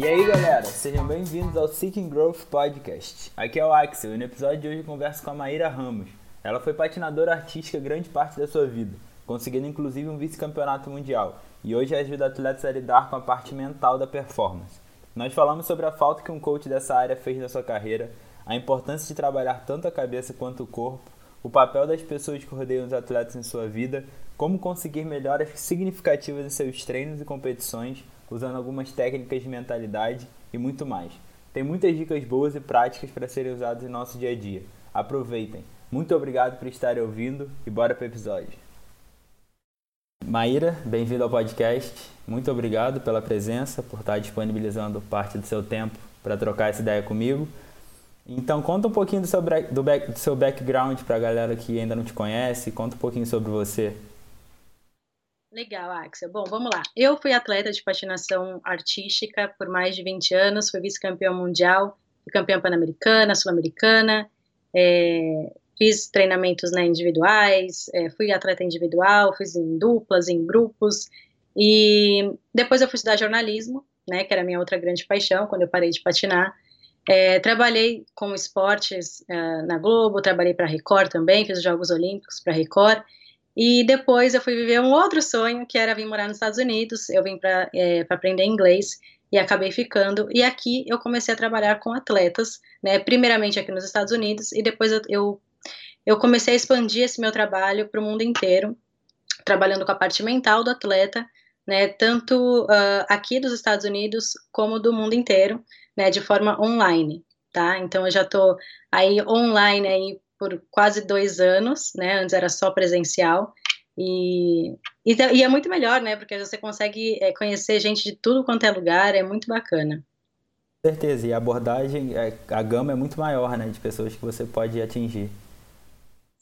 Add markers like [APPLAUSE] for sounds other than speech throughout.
E aí galera, sejam bem-vindos ao Seeking Growth Podcast. Aqui é o Axel e no episódio de hoje eu converso com a Maíra Ramos. Ela foi patinadora artística grande parte da sua vida, conseguindo inclusive um vice-campeonato mundial, e hoje ajuda atletas a lidar com a parte mental da performance. Nós falamos sobre a falta que um coach dessa área fez na sua carreira, a importância de trabalhar tanto a cabeça quanto o corpo, o papel das pessoas que rodeiam os atletas em sua vida, como conseguir melhoras significativas em seus treinos e competições, usando algumas técnicas de mentalidade e muito mais. Tem muitas dicas boas e práticas para serem usadas em nosso dia a dia. Aproveitem! Muito obrigado por estarem ouvindo e bora para o episódio. Maíra, bem-vindo ao podcast. Muito obrigado pela presença, por estar disponibilizando parte do seu tempo para trocar essa ideia comigo. Então, conta um pouquinho do seu, do, back, do seu background para a galera que ainda não te conhece, conta um pouquinho sobre você. Legal, Axel. Bom, vamos lá. Eu fui atleta de patinação artística por mais de 20 anos, fui vice-campeã mundial, campeã pan-americana, sul-americana, é, fiz treinamentos né, individuais, é, fui atleta individual, fiz em duplas, em grupos, e depois eu fui estudar jornalismo, né, que era a minha outra grande paixão, quando eu parei de patinar. É, trabalhei com esportes uh, na Globo, trabalhei para Record também, fiz os Jogos Olímpicos para Record, e depois eu fui viver um outro sonho, que era vir morar nos Estados Unidos. Eu vim para é, aprender inglês e acabei ficando. E aqui eu comecei a trabalhar com atletas, né? Primeiramente aqui nos Estados Unidos e depois eu, eu, eu comecei a expandir esse meu trabalho para o mundo inteiro, trabalhando com a parte mental do atleta, né? Tanto uh, aqui dos Estados Unidos como do mundo inteiro, né? De forma online, tá? Então eu já estou aí online aí por quase dois anos, né? Antes era só presencial. E, e, e é muito melhor, né? Porque você consegue é, conhecer gente de tudo quanto é lugar, é muito bacana. Com certeza, e a abordagem, é, a gama é muito maior, né? De pessoas que você pode atingir.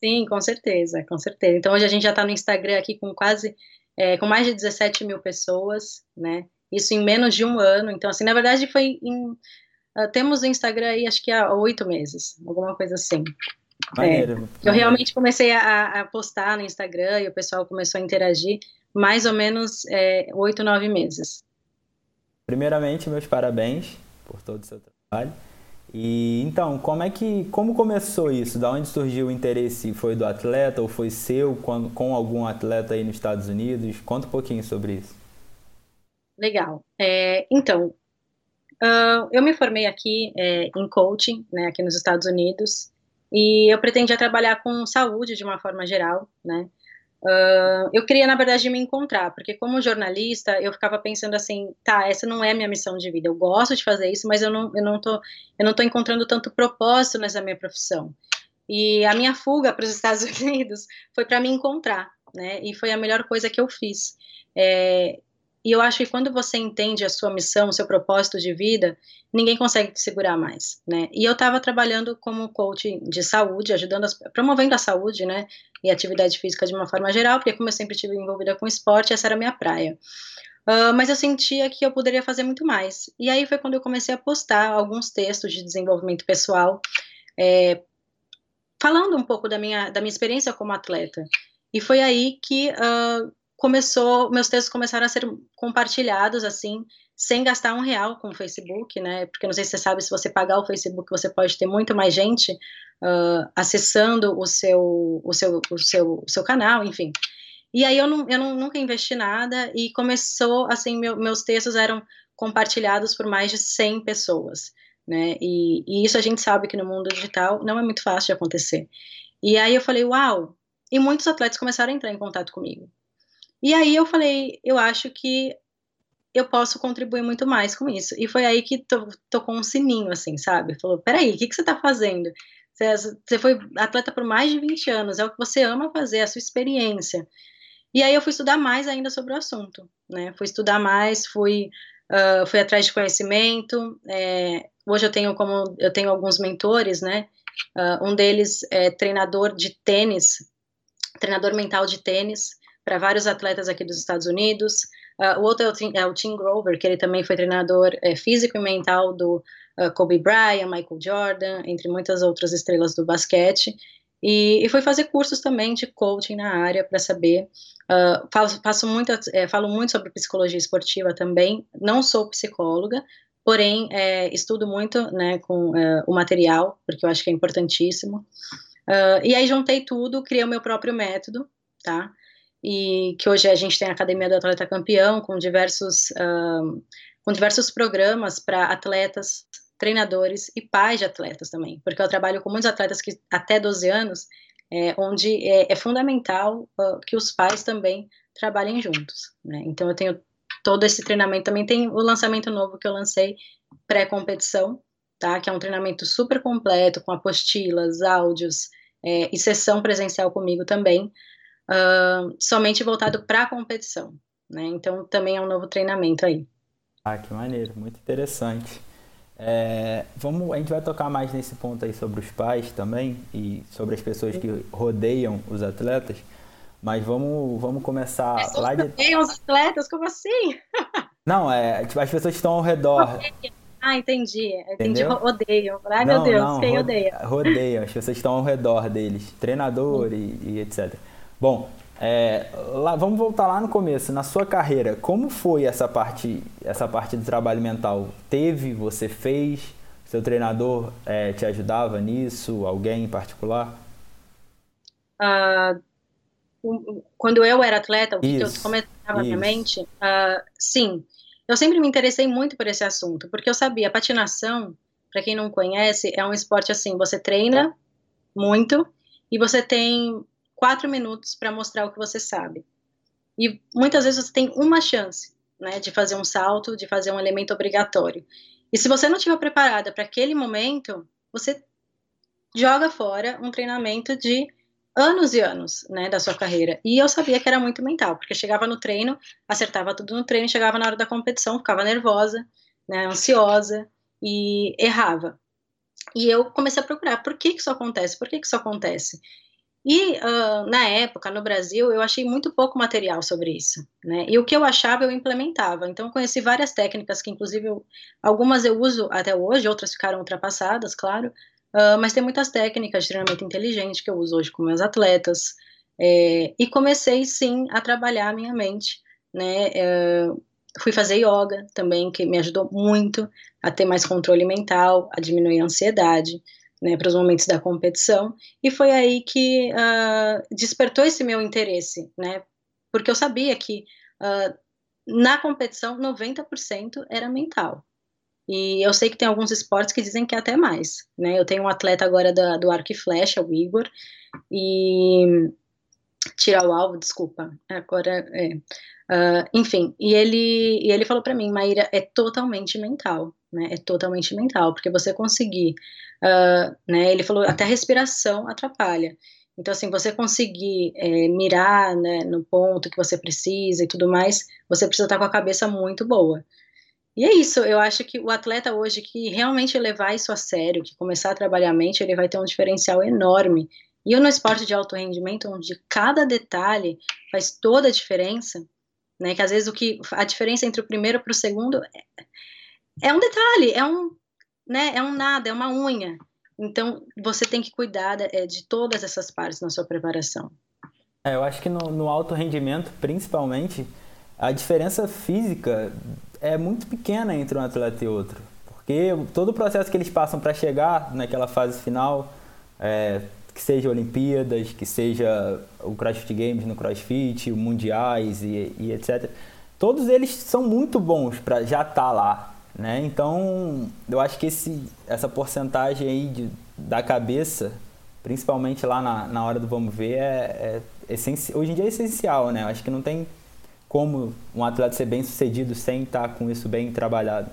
Sim, com certeza, com certeza. Então hoje a gente já está no Instagram aqui com quase, é, com mais de 17 mil pessoas, né? Isso em menos de um ano. Então, assim, na verdade foi em. Uh, temos o Instagram aí acho que há oito meses, alguma coisa assim. Maneiro, é, eu realmente comecei a, a, postar no Instagram e o pessoal começou a interagir mais ou menos é, oito, é, nove meses. Primeiramente, meus parabéns por todo o seu trabalho. E então, como é que como começou isso? Da onde surgiu o interesse? Foi do atleta ou foi seu com, com algum atleta aí nos Estados Unidos? Conta um pouquinho sobre isso. Legal. É, então, uh, eu me formei aqui é, em coaching, né, aqui nos Estados Unidos. E eu pretendia trabalhar com saúde de uma forma geral, né? Uh, eu queria, na verdade, me encontrar, porque como jornalista, eu ficava pensando assim, tá, essa não é minha missão de vida, eu gosto de fazer isso, mas eu não, eu não, tô, eu não tô encontrando tanto propósito nessa minha profissão. E a minha fuga para os [LAUGHS] Estados Unidos foi para me encontrar, né, e foi a melhor coisa que eu fiz. É, e eu acho que quando você entende a sua missão, o seu propósito de vida, ninguém consegue te segurar mais, né? E eu estava trabalhando como coach de saúde, ajudando, as, promovendo a saúde, né? E atividade física de uma forma geral, porque como eu sempre estive envolvida com esporte, essa era a minha praia. Uh, mas eu sentia que eu poderia fazer muito mais. E aí foi quando eu comecei a postar alguns textos de desenvolvimento pessoal, é, falando um pouco da minha, da minha experiência como atleta. E foi aí que uh, começou, meus textos começaram a ser compartilhados assim, sem gastar um real com o Facebook, né? Porque não sei se você sabe, se você pagar o Facebook, você pode ter muito mais gente uh, acessando o seu, o seu, o seu, o seu canal, enfim. E aí eu, não, eu não, nunca investi nada e começou, assim, meu, meus textos eram compartilhados por mais de 100 pessoas, né? E, e isso a gente sabe que no mundo digital não é muito fácil de acontecer. E aí eu falei, uau! E muitos atletas começaram a entrar em contato comigo. E aí eu falei, eu acho que eu posso contribuir muito mais com isso. E foi aí que to, tocou um sininho, assim, sabe? Falou, peraí, o que, que você está fazendo? Você, você foi atleta por mais de 20 anos, é o que você ama fazer, é a sua experiência. E aí eu fui estudar mais ainda sobre o assunto, né? Fui estudar mais, fui, uh, fui atrás de conhecimento. É, hoje eu tenho como eu tenho alguns mentores, né? Uh, um deles é treinador de tênis, treinador mental de tênis, para vários atletas aqui dos Estados Unidos. Uh, o outro é o, é o, Tim, Grover, que ele também foi treinador é, físico e mental do uh, Kobe Bryant, Michael Jordan, entre muitas outras estrelas do basquete. E, e foi fazer cursos também de coaching na área para saber. Uh, faço, faço muito, é, falo muito sobre psicologia esportiva também. Não sou psicóloga, porém é, estudo muito né, com uh, o material, porque eu acho que é importantíssimo. E aí juntei tudo, criei o meu próprio método, tá? E que hoje a gente tem a Academia do Atleta Campeão, com diversos, uh, com diversos programas para atletas, treinadores e pais de atletas também, porque eu trabalho com muitos atletas que até 12 anos, é, onde é, é fundamental que os pais também trabalhem juntos, né? Então eu tenho todo esse treinamento. Também tem o lançamento novo que eu lancei pré-competição, tá? Que é um treinamento super completo, com apostilas, áudios é, e sessão presencial comigo também, uh, somente voltado para a competição, né? Então também é um novo treinamento aí. Ah, que maneiro, muito interessante. É, vamos, a gente vai tocar mais nesse ponto aí sobre os pais também e sobre as pessoas que rodeiam os atletas. Mas vamos, vamos começar pessoas lá de. Tem os atletas, como assim? Não, é, tipo, as pessoas estão ao redor. Ah, entendi. Entendi, odeio. Ai, não, meu Deus, não, quem odeia? Rodeia, as pessoas estão ao redor deles, treinador e, e, etc. Bom, é, lá, vamos voltar lá no começo, na sua carreira, como foi essa parte, essa parte do trabalho mental? Teve, você fez? Seu treinador é, te ajudava nisso? Alguém em particular? Uh, quando eu era atleta, o que eu começava na mente, uh, sim, eu sempre me interessei muito por esse assunto, porque eu sabia, patinação, para quem não conhece, é um esporte assim, você treina muito e você tem quatro minutos para mostrar o que você sabe. E muitas vezes você tem uma chance, né, de fazer um salto, de fazer um elemento obrigatório. E se você não estiver preparada para aquele momento, você joga fora um treinamento de anos e anos, né, da sua carreira. E eu sabia que era muito mental, porque chegava no treino, acertava tudo no treino, chegava na hora da competição, ficava nervosa, né, ansiosa e errava. E eu comecei a procurar, por que que isso acontece? Por que que isso acontece? E uh, na época, no Brasil, eu achei muito pouco material sobre isso, né? E o que eu achava, eu implementava. Então, conheci várias técnicas que, inclusive, eu, algumas eu uso até hoje, outras ficaram ultrapassadas, claro, Uh, mas tem muitas técnicas de treinamento inteligente que eu uso hoje com meus atletas. É, e comecei sim a trabalhar a minha mente, né? É, fui fazer yoga também, que me ajudou muito a ter mais controle mental, a diminuir a ansiedade, né, para os momentos da competição. E foi aí que uh, despertou esse meu interesse, né? Porque eu sabia que uh, na competição 90% era mental. E eu sei que tem alguns esportes que dizem que é até mais, né? Eu tenho um atleta agora da, do arco e flecha, o Igor, e tirar o alvo, desculpa, agora é. Uh, enfim, e ele, e ele falou para mim, Maíra, é totalmente mental, né? É totalmente mental, porque você conseguir, uh, né? Ele falou até a respiração atrapalha. Então, assim, você conseguir é, mirar né, no ponto que você precisa e tudo mais, você precisa estar com a cabeça muito boa. E é isso, eu acho que o atleta hoje que realmente levar isso a sério, que começar a trabalhar a mente, ele vai ter um diferencial enorme. E no esporte de alto rendimento, onde cada detalhe faz toda a diferença, né? Que às vezes o que a diferença entre o primeiro para o segundo é, é um detalhe, é um, né? É um nada, é uma unha. Então você tem que cuidar de, é, de todas essas partes na sua preparação. É, eu acho que no, no alto rendimento, principalmente, a diferença física é muito pequena entre um atleta e outro. Porque todo o processo que eles passam para chegar naquela fase final, é, que seja Olimpíadas, que seja o CrossFit Games no CrossFit, Mundiais e, e etc., todos eles são muito bons para já estar tá lá. Né? Então, eu acho que esse, essa porcentagem aí de, da cabeça, principalmente lá na, na hora do vamos ver, é, é essencial. Hoje em dia é essencial, né? Eu acho que não tem como um atleta ser bem sucedido sem estar com isso bem trabalhado?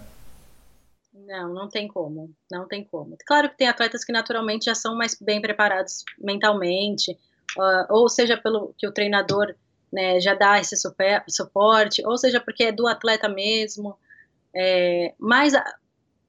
Não, não tem como, não tem como. Claro que tem atletas que naturalmente já são mais bem preparados mentalmente, uh, ou seja, pelo que o treinador né, já dá esse suporte, ou seja, porque é do atleta mesmo. É, mas,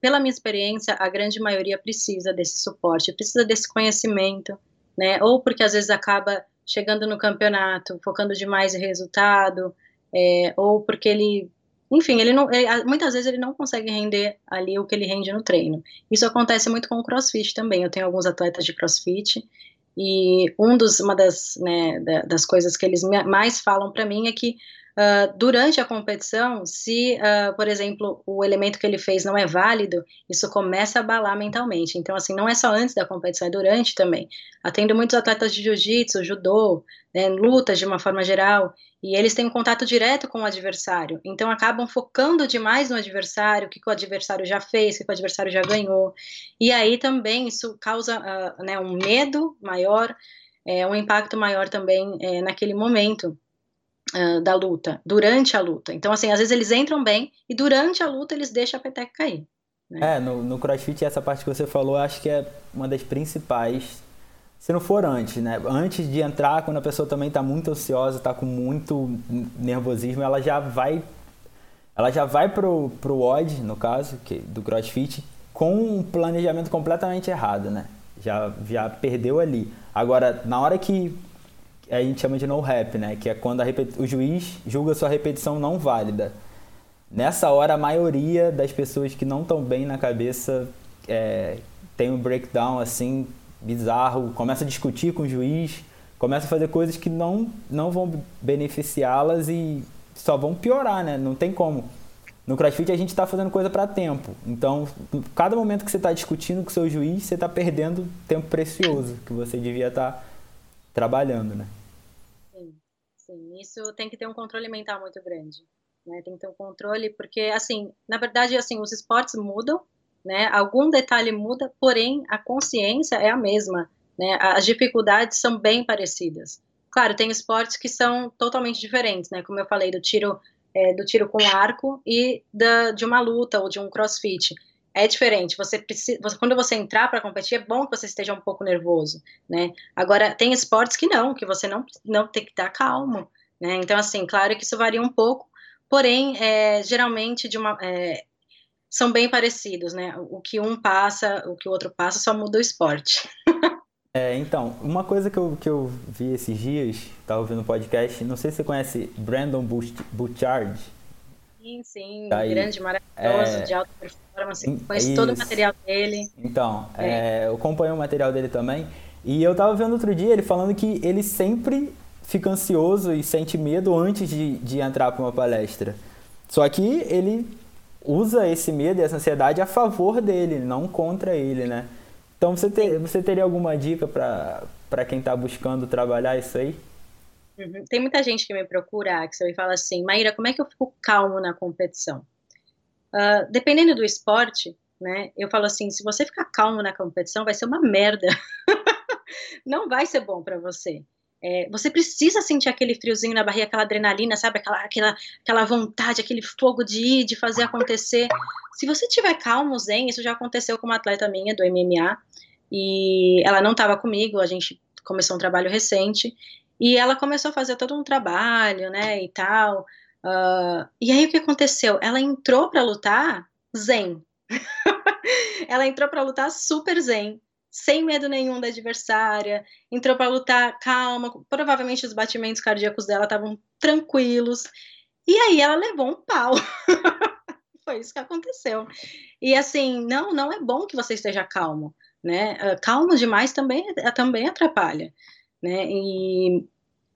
pela minha experiência, a grande maioria precisa desse suporte, precisa desse conhecimento, né? Ou porque às vezes acaba chegando no campeonato, focando demais em resultado, é, ou porque ele enfim, ele não, ele, muitas vezes ele não consegue render ali o que ele rende no treino. Isso acontece muito com o CrossFit também. Eu tenho alguns atletas de CrossFit e um dos, uma das, né, das coisas que eles mais falam para mim é que Uh, durante a competição, se, uh, por exemplo, o elemento que ele fez não é válido, isso começa a abalar mentalmente. Então, assim, não é só antes da competição, é durante também. Atendo muitos atletas de jiu-jitsu, judô, né, lutas de uma forma geral, e eles têm um contato direto com o adversário. Então, acabam focando demais no adversário, o que, que o adversário já fez, o que, que o adversário já ganhou. E aí também isso causa uh, né, um medo maior, é, um impacto maior também é, naquele momento da luta, durante a luta. Então, assim, às vezes eles entram bem e durante a luta eles deixam a peteca cair. Né? É, no, no crossfit, essa parte que você falou, acho que é uma das principais. Se não for antes, né? Antes de entrar, quando a pessoa também está muito ansiosa, está com muito nervosismo, ela já vai. Ela já vai pro, pro odd, no caso, que, do crossfit, com um planejamento completamente errado, né? Já, já perdeu ali. Agora, na hora que a gente chama de no rap, né? Que é quando o juiz julga sua repetição não válida. Nessa hora, a maioria das pessoas que não estão bem na cabeça é, tem um breakdown assim bizarro, começa a discutir com o juiz, começa a fazer coisas que não, não vão beneficiá-las e só vão piorar, né? Não tem como. No CrossFit a gente está fazendo coisa para tempo. Então, cada momento que você está discutindo com o seu juiz, você está perdendo tempo precioso que você devia estar tá trabalhando, né? Sim. Isso tem que ter um controle mental muito grande. Né? Tem que ter um controle, porque, assim, na verdade, assim, os esportes mudam, né? Algum detalhe muda, porém, a consciência é a mesma, né? As dificuldades são bem parecidas. Claro, tem esportes que são totalmente diferentes, né? Como eu falei, do tiro, é, do tiro com arco e da, de uma luta ou de um crossfit é diferente. Você precisa, você, quando você entrar para competir, é bom que você esteja um pouco nervoso, né? Agora tem esportes que não, que você não não tem que estar calmo, né? Então assim, claro que isso varia um pouco, porém, é, geralmente de uma é, são bem parecidos, né? O que um passa, o que o outro passa, só muda o esporte. [LAUGHS] É, então, uma coisa que eu, que eu vi esses dias, estava ouvindo no podcast, não sei se você conhece Brandon Bouchard. Sim, sim, tá grande, maravilhoso, é... de alta performance. Conheço todo o material dele. Então, é. É, eu acompanho o material dele também. E eu tava vendo outro dia ele falando que ele sempre fica ansioso e sente medo antes de, de entrar para uma palestra. Só que ele usa esse medo e essa ansiedade a favor dele, não contra ele, né? Então você, ter, você teria alguma dica para quem está buscando trabalhar isso aí? Uhum. Tem muita gente que me procura, Axel, e fala assim, Maíra, como é que eu fico calmo na competição? Uh, dependendo do esporte, né, eu falo assim, se você ficar calmo na competição, vai ser uma merda. [LAUGHS] Não vai ser bom para você. É, você precisa sentir aquele friozinho na barriga, aquela adrenalina, sabe? Aquela, aquela, aquela vontade, aquele fogo de ir, de fazer acontecer. Se você tiver calmo, zen, isso já aconteceu com uma atleta minha do MMA, e ela não estava comigo, a gente começou um trabalho recente, e ela começou a fazer todo um trabalho, né, e tal. Uh, e aí o que aconteceu? Ela entrou para lutar zen. [LAUGHS] ela entrou para lutar super zen, sem medo nenhum da adversária. Entrou para lutar calma. Provavelmente os batimentos cardíacos dela estavam tranquilos. E aí ela levou um pau. [LAUGHS] Foi isso que aconteceu. E assim, não, não é bom que você esteja calmo, né? Uh, calmo demais também, também atrapalha né? E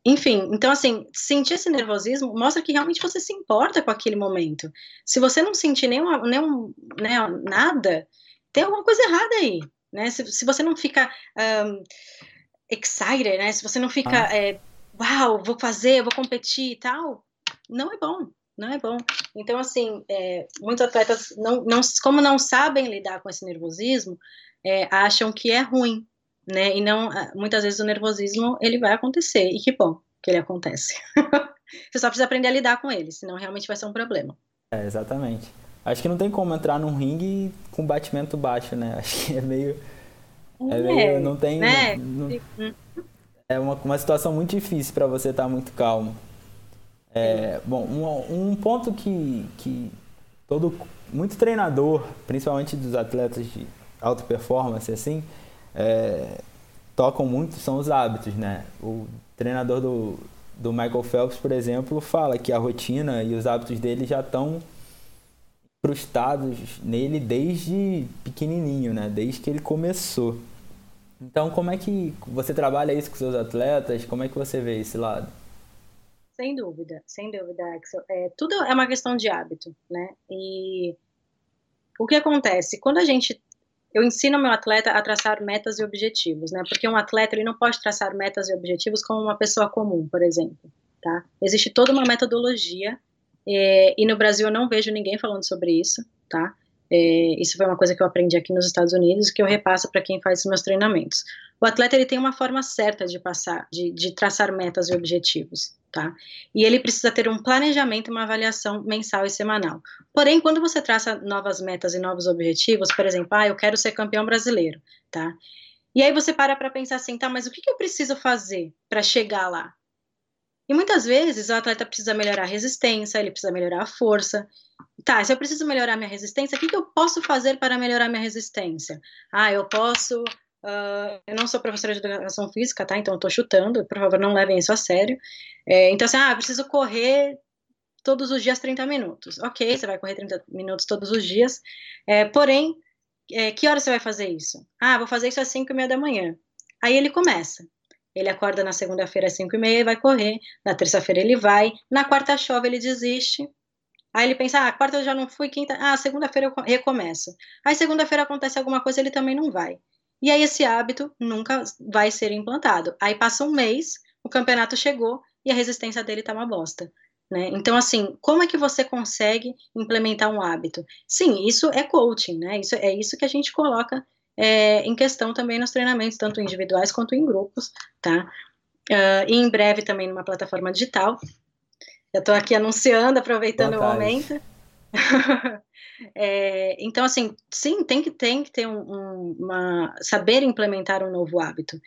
enfim, então assim, sentir esse nervosismo mostra que realmente você se importa com aquele momento. Se você não sentir nenhuma, nenhum, né, nada, tem alguma coisa errada aí, né? Se, se você não fica um, excited, né? Se você não fica, ah. é, uau, vou fazer, vou competir e tal, não é bom, não é bom. Então, assim, é, muitos atletas, não, não, como não sabem lidar com esse nervosismo, é, acham que é ruim, né? E não, ah, muitas vezes o nervosismo ele vai acontecer e que bom que ele acontece. [LAUGHS] Você só precisa aprender a lidar com ele, senão realmente vai ser um problema. É, exatamente. Acho que não tem como entrar num ringue com batimento baixo, né? [LAUGHS] Acho que é meio. É, é meio. Não tem. Né? Não, é uma, uma situação muito difícil para você estar tá muito calmo. É, bom, um, um ponto que, que todo muito treinador, principalmente dos atletas de alta performance, assim, é, tocam muito são os hábitos, né? O treinador do, do Michael Phelps, por exemplo, fala que a rotina e os hábitos dele já estão incrustados nele desde pequenininho, né? Desde que ele começou. Então, como é que você trabalha isso com seus atletas? Como é que você vê esse lado? Sem dúvida, sem dúvida, Axel. É, tudo é uma questão de hábito, né? E o que acontece? Quando a gente eu ensino meu atleta a traçar metas e objetivos, né? Porque um atleta ele não pode traçar metas e objetivos como uma pessoa comum, por exemplo, tá? Existe toda uma metodologia é, e no Brasil eu não vejo ninguém falando sobre isso, tá? É, isso foi uma coisa que eu aprendi aqui nos Estados Unidos que eu repasso para quem faz os meus treinamentos. O atleta ele tem uma forma certa de passar, de, de traçar metas e objetivos, tá? E ele precisa ter um planejamento uma avaliação mensal e semanal. Porém, quando você traça novas metas e novos objetivos, por exemplo, ah, eu quero ser campeão brasileiro, tá? E aí você para para pensar assim, tá, mas o que, que eu preciso fazer para chegar lá? E muitas vezes o atleta precisa melhorar a resistência, ele precisa melhorar a força. Tá, se eu preciso melhorar minha resistência, o que, que eu posso fazer para melhorar minha resistência? Ah, eu posso Uh, eu não sou professora de educação física, tá? Então eu tô chutando, por favor, não levem isso a sério. É, então, assim, ah, preciso correr todos os dias 30 minutos. Ok, você vai correr 30 minutos todos os dias. É, porém, é, que hora você vai fazer isso? Ah, vou fazer isso às 5 e meia da manhã. Aí ele começa. Ele acorda na segunda-feira às 5 e meia e vai correr. Na terça-feira ele vai. Na quarta chove, ele desiste. Aí ele pensa, ah, quarta eu já não fui, quinta, ah, segunda-feira eu recomeço. Aí segunda-feira acontece alguma coisa, ele também não vai. E aí esse hábito nunca vai ser implantado. Aí passa um mês, o campeonato chegou e a resistência dele tá uma bosta. Né? Então, assim, como é que você consegue implementar um hábito? Sim, isso é coaching, né? Isso, é isso que a gente coloca é, em questão também nos treinamentos, tanto individuais quanto em grupos, tá? Uh, e em breve também numa plataforma digital. Eu estou aqui anunciando, aproveitando o momento. [LAUGHS] É, então, assim, sim, tem que, tem que ter um, um, uma. saber implementar um novo hábito.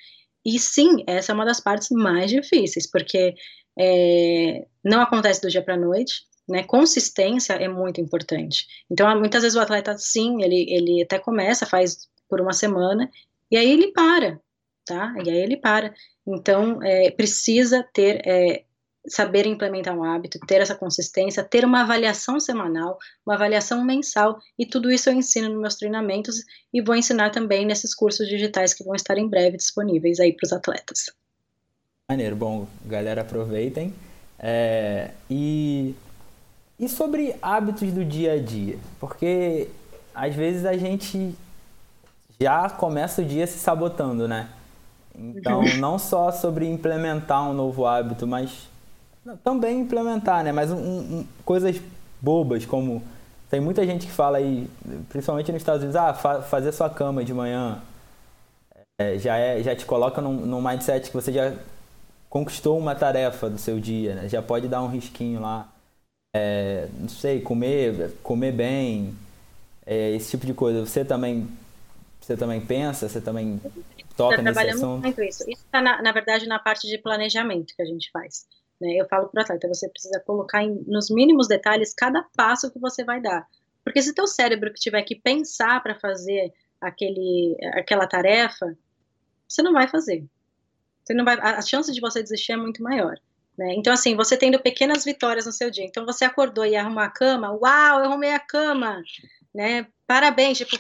E sim, essa é uma das partes mais difíceis, porque é, não acontece do dia para a noite, né? Consistência é muito importante. Então, muitas vezes o atleta, sim, ele, ele até começa, faz por uma semana, e aí ele para, tá? E aí ele para. Então, é, precisa ter é, saber implementar um hábito, ter essa consistência, ter uma avaliação semanal, uma avaliação mensal, e tudo isso eu ensino nos meus treinamentos e vou ensinar também nesses cursos digitais que vão estar em breve disponíveis aí para os atletas. Maneiro, bom, galera, aproveitem. É, e, e sobre hábitos do dia a dia? Porque às vezes a gente já começa o dia se sabotando, né? Então, [LAUGHS] não só sobre implementar um novo hábito, mas também implementar, né? Mas um, um, coisas bobas, como tem muita gente que fala aí, principalmente nos Estados Unidos, ah, fa fazer sua cama de manhã é, já, é, já te coloca num, num mindset que você já conquistou uma tarefa do seu dia, né? Já pode dar um risquinho lá. É, não sei, comer, comer bem, é, esse tipo de coisa. Você também, você também pensa, você também toca nesse assunto? Muito isso. Isso está, na, na verdade, na parte de planejamento que a gente faz. Né? Eu falo para o atleta, você precisa colocar em, nos mínimos detalhes cada passo que você vai dar. Porque se teu cérebro tiver que pensar para fazer aquele, aquela tarefa, você não vai fazer. Você não vai, a chance de você desistir é muito maior. Né? Então, assim, você tendo pequenas vitórias no seu dia. Então, você acordou e arrumou a cama, uau, eu arrumei a cama, né? Parabéns, tipo,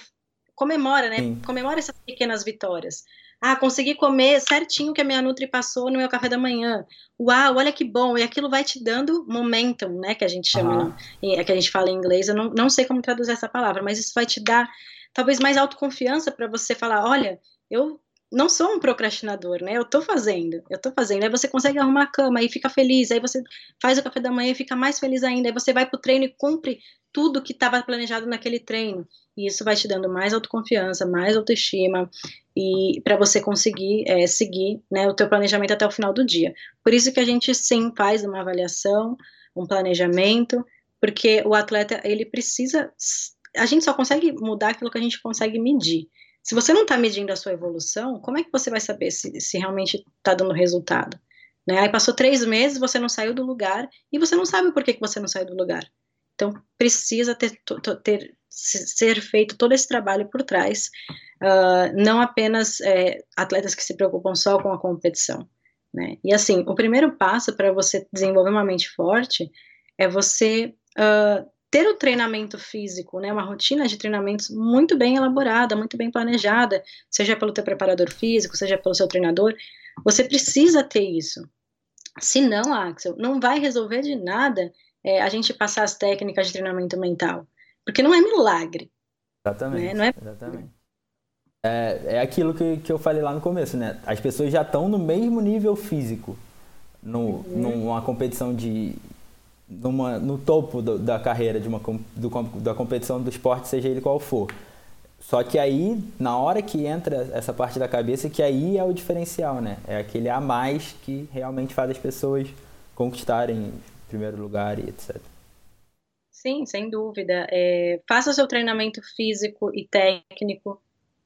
comemora, né? Sim. Comemora essas pequenas vitórias. Ah, consegui comer certinho que a minha Nutri passou no meu café da manhã. Uau, olha que bom. E aquilo vai te dando momentum, né? Que a gente chama, é que a gente fala em inglês. Eu não, não sei como traduzir essa palavra, mas isso vai te dar talvez mais autoconfiança para você falar: olha, eu não sou um procrastinador, né? Eu tô fazendo, eu tô fazendo. Aí você consegue arrumar a cama e fica feliz. Aí você faz o café da manhã e fica mais feliz ainda. Aí você vai pro treino e cumpre tudo que estava planejado naquele treino. E isso vai te dando mais autoconfiança, mais autoestima e para você conseguir é, seguir né, o teu planejamento até o final do dia. Por isso que a gente sim faz uma avaliação, um planejamento, porque o atleta ele precisa, a gente só consegue mudar aquilo que a gente consegue medir. Se você não está medindo a sua evolução, como é que você vai saber se, se realmente está dando resultado? Né? Aí passou três meses, você não saiu do lugar e você não sabe por que, que você não saiu do lugar. Então precisa ter, ter ser feito todo esse trabalho por trás, uh, não apenas é, atletas que se preocupam só com a competição. né? E assim, o primeiro passo para você desenvolver uma mente forte é você uh, ter o treinamento físico, né, uma rotina de treinamentos muito bem elaborada, muito bem planejada, seja pelo teu preparador físico, seja pelo seu treinador, você precisa ter isso. Se não, Axel, não vai resolver de nada é, a gente passar as técnicas de treinamento mental, porque não é milagre. Exatamente. Né? Não é... Exatamente. É, é aquilo que, que eu falei lá no começo, né? As pessoas já estão no mesmo nível físico, no, uhum. numa competição de. Numa, no topo do, da carreira de uma, do, da competição do esporte, seja ele qual for. Só que aí, na hora que entra essa parte da cabeça, que aí é o diferencial, né? É aquele a mais que realmente faz as pessoas conquistarem primeiro lugar e etc. Sim, sem dúvida. É, faça o seu treinamento físico e técnico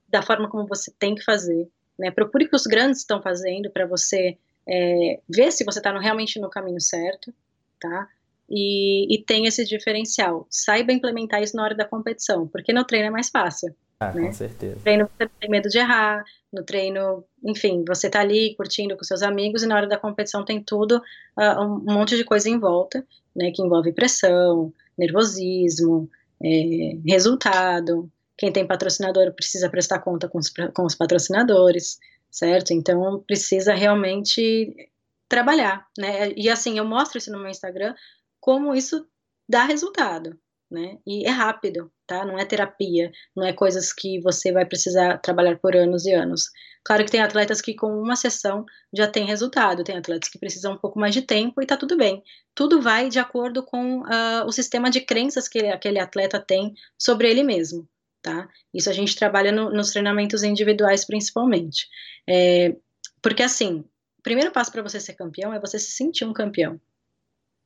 da forma como você tem que fazer. Né? Procure o que os grandes estão fazendo para você é, ver se você está realmente no caminho certo, tá? E, e tem esse diferencial. Saiba implementar isso na hora da competição, porque no treino é mais fácil. Ah, né? com certeza. No treino você tem medo de errar, no treino, enfim, você tá ali curtindo com seus amigos e na hora da competição tem tudo, uh, um monte de coisa em volta, né, que envolve pressão, nervosismo, é, resultado, quem tem patrocinador precisa prestar conta com os, com os patrocinadores, certo? Então precisa realmente trabalhar, né? E assim, eu mostro isso no meu Instagram como isso dá resultado, né? E é rápido, tá? Não é terapia, não é coisas que você vai precisar trabalhar por anos e anos. Claro que tem atletas que com uma sessão já tem resultado, tem atletas que precisam um pouco mais de tempo e tá tudo bem. Tudo vai de acordo com uh, o sistema de crenças que aquele atleta tem sobre ele mesmo, tá? Isso a gente trabalha no, nos treinamentos individuais principalmente. É, porque assim, o primeiro passo para você ser campeão é você se sentir um campeão.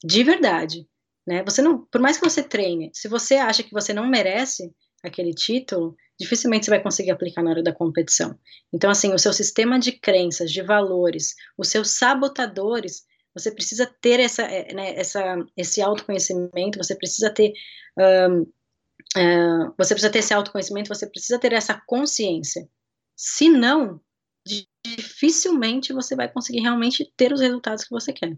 De verdade. Né? Você não, por mais que você treine, se você acha que você não merece aquele título, dificilmente você vai conseguir aplicar na hora da competição. Então, assim, o seu sistema de crenças, de valores, os seus sabotadores, você precisa ter essa, é, né, essa, esse autoconhecimento, você precisa ter um, uh, você precisa ter esse autoconhecimento, você precisa ter essa consciência. Se não, dificilmente você vai conseguir realmente ter os resultados que você quer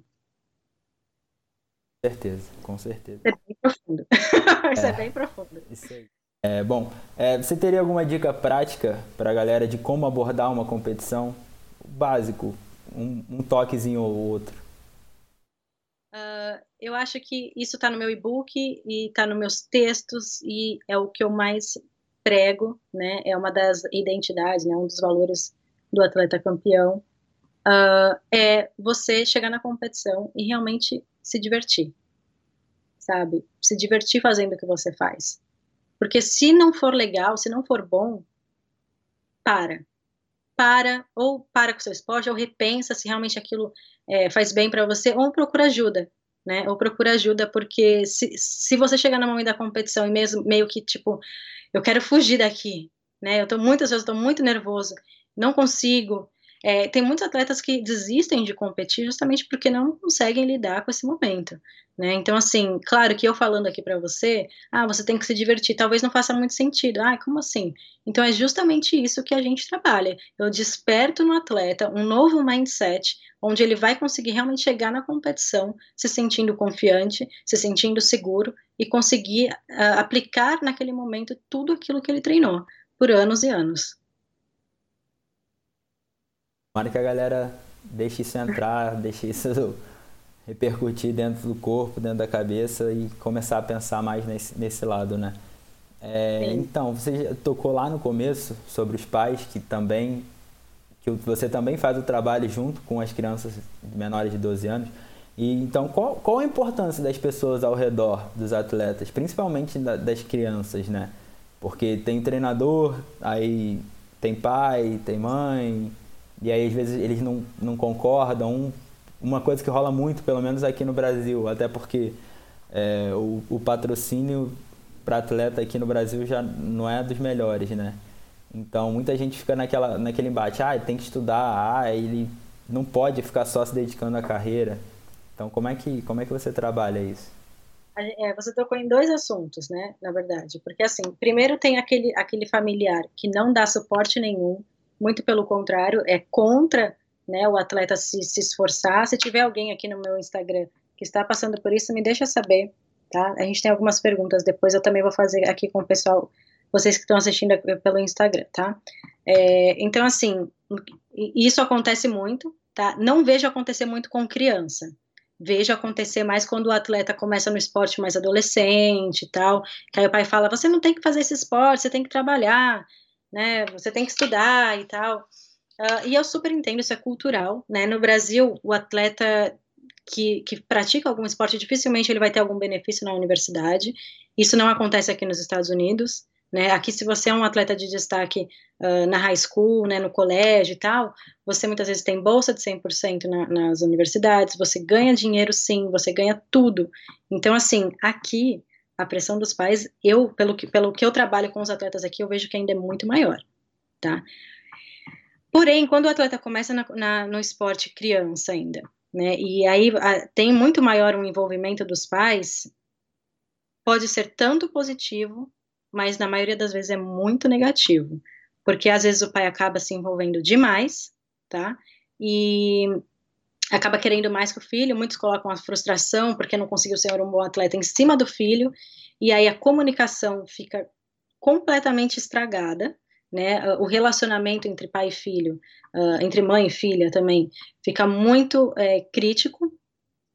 certeza, com certeza. É bem profundo. [LAUGHS] Isso é, é bem profundo. Isso aí. É, bom, é, você teria alguma dica prática para a galera de como abordar uma competição? Básico, um, um toquezinho ou outro. Uh, eu acho que isso está no meu e-book e está nos meus textos e é o que eu mais prego, né? É uma das identidades, né? Um dos valores do atleta campeão uh, é você chegar na competição e realmente se divertir, sabe? Se divertir fazendo o que você faz. Porque se não for legal, se não for bom, para. Para, ou para com seu esporte, ou repensa se realmente aquilo é, faz bem para você, ou procura ajuda, né? Ou procura ajuda, porque se, se você chegar no momento da competição e mesmo meio que tipo, eu quero fugir daqui, né? Eu tô vezes, eu tô muito nervoso, não consigo, é, tem muitos atletas que desistem de competir justamente porque não conseguem lidar com esse momento. Né? Então, assim, claro que eu falando aqui para você, ah, você tem que se divertir, talvez não faça muito sentido. Ah, como assim? Então, é justamente isso que a gente trabalha. Eu desperto no atleta um novo mindset, onde ele vai conseguir realmente chegar na competição se sentindo confiante, se sentindo seguro e conseguir uh, aplicar naquele momento tudo aquilo que ele treinou por anos e anos. Tomara que a galera deixe isso entrar, [LAUGHS] deixe isso [LAUGHS] repercutir dentro do corpo, dentro da cabeça e começar a pensar mais nesse, nesse lado, né? É, então, você tocou lá no começo sobre os pais que também que você também faz o trabalho junto com as crianças menores de 12 anos. E então, qual, qual a importância das pessoas ao redor dos atletas, principalmente da, das crianças, né? Porque tem treinador, aí tem pai, tem mãe, e aí às vezes eles não, não concordam. Um, uma coisa que rola muito, pelo menos aqui no Brasil, até porque é, o, o patrocínio para atleta aqui no Brasil já não é dos melhores, né? Então muita gente fica naquela, naquele embate, ah, tem que estudar, ah, ele não pode ficar só se dedicando à carreira. Então como é que, como é que você trabalha isso? É, você tocou em dois assuntos, né, na verdade, porque assim, primeiro tem aquele, aquele familiar que não dá suporte nenhum, muito pelo contrário, é contra né, o atleta se, se esforçar. Se tiver alguém aqui no meu Instagram que está passando por isso, me deixa saber, tá? A gente tem algumas perguntas depois, eu também vou fazer aqui com o pessoal, vocês que estão assistindo pelo Instagram, tá? É, então, assim, isso acontece muito, tá? Não vejo acontecer muito com criança. Vejo acontecer mais quando o atleta começa no esporte mais adolescente e tal, que aí o pai fala, você não tem que fazer esse esporte, você tem que trabalhar, né, você tem que estudar e tal. Uh, e eu super entendo, isso é cultural, né? No Brasil, o atleta que, que pratica algum esporte, dificilmente ele vai ter algum benefício na universidade. Isso não acontece aqui nos Estados Unidos. Né? Aqui, se você é um atleta de destaque uh, na high school, né, no colégio e tal, você muitas vezes tem bolsa de 100% na, nas universidades, você ganha dinheiro sim, você ganha tudo. Então, assim, aqui, a pressão dos pais, eu, pelo que, pelo que eu trabalho com os atletas aqui, eu vejo que ainda é muito maior, tá? Porém, quando o atleta começa na, na, no esporte criança ainda, né, e aí a, tem muito maior um envolvimento dos pais, pode ser tanto positivo, mas na maioria das vezes é muito negativo, porque às vezes o pai acaba se envolvendo demais, tá, e acaba querendo mais que o filho, muitos colocam a frustração porque não conseguiu ser um bom atleta em cima do filho, e aí a comunicação fica completamente estragada, né? O relacionamento entre pai e filho, uh, entre mãe e filha também, fica muito é, crítico.